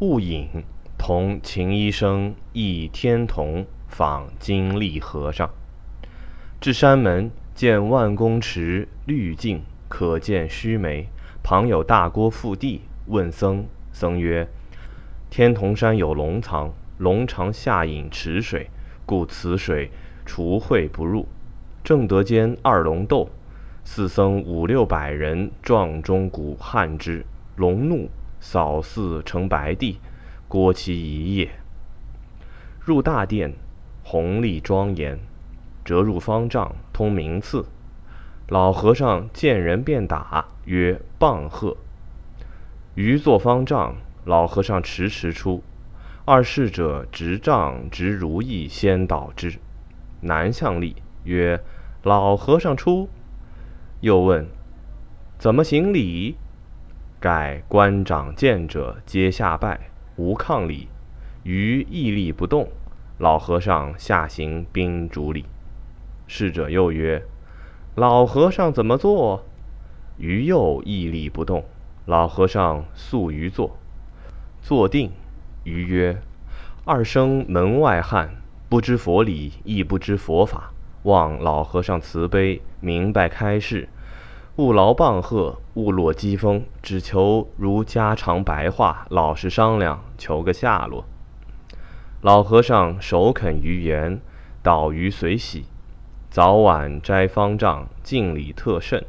戊寅，同秦医生诣天同访金立和尚。至山门，见万公池绿净，可见须眉。旁有大锅覆地，问僧。僧曰：“天童山有龙藏，龙常下饮池水，故此水除秽不入。正德间二龙斗，四僧五六百人撞钟鼓撼之，龙怒。”扫寺成白地，郭其一夜。入大殿，宏丽庄严，折入方丈，通名次。老和尚见人便打，曰：“棒喝。”余坐方丈，老和尚迟迟出。二侍者执杖执如意，先导之。南向立，曰：“老和尚出。”又问：“怎么行礼？”盖官长见者皆下拜，无抗礼。余屹立不动。老和尚下行宾主礼。侍者又曰：“老和尚怎么坐？”余又屹立不动。老和尚素于坐。坐定。余曰：“二生门外汉，不知佛理，亦不知佛法，望老和尚慈悲，明白开示。”勿劳棒喝，勿落讥讽，只求如家常白话，老实商量，求个下落。老和尚首肯于言，导于随喜，早晚斋方丈，敬礼特甚。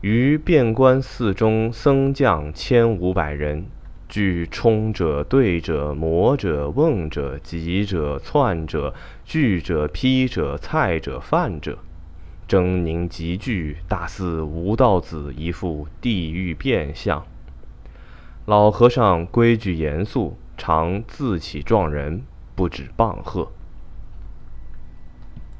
于遍观寺中僧将千五百人，具冲者、对者、磨者、瓮者、急者、窜者、聚者、批者、菜者、饭者。狰狞极具，大似吴道子一副地狱变相。老和尚规矩严肃，常自起撞人，不止棒喝。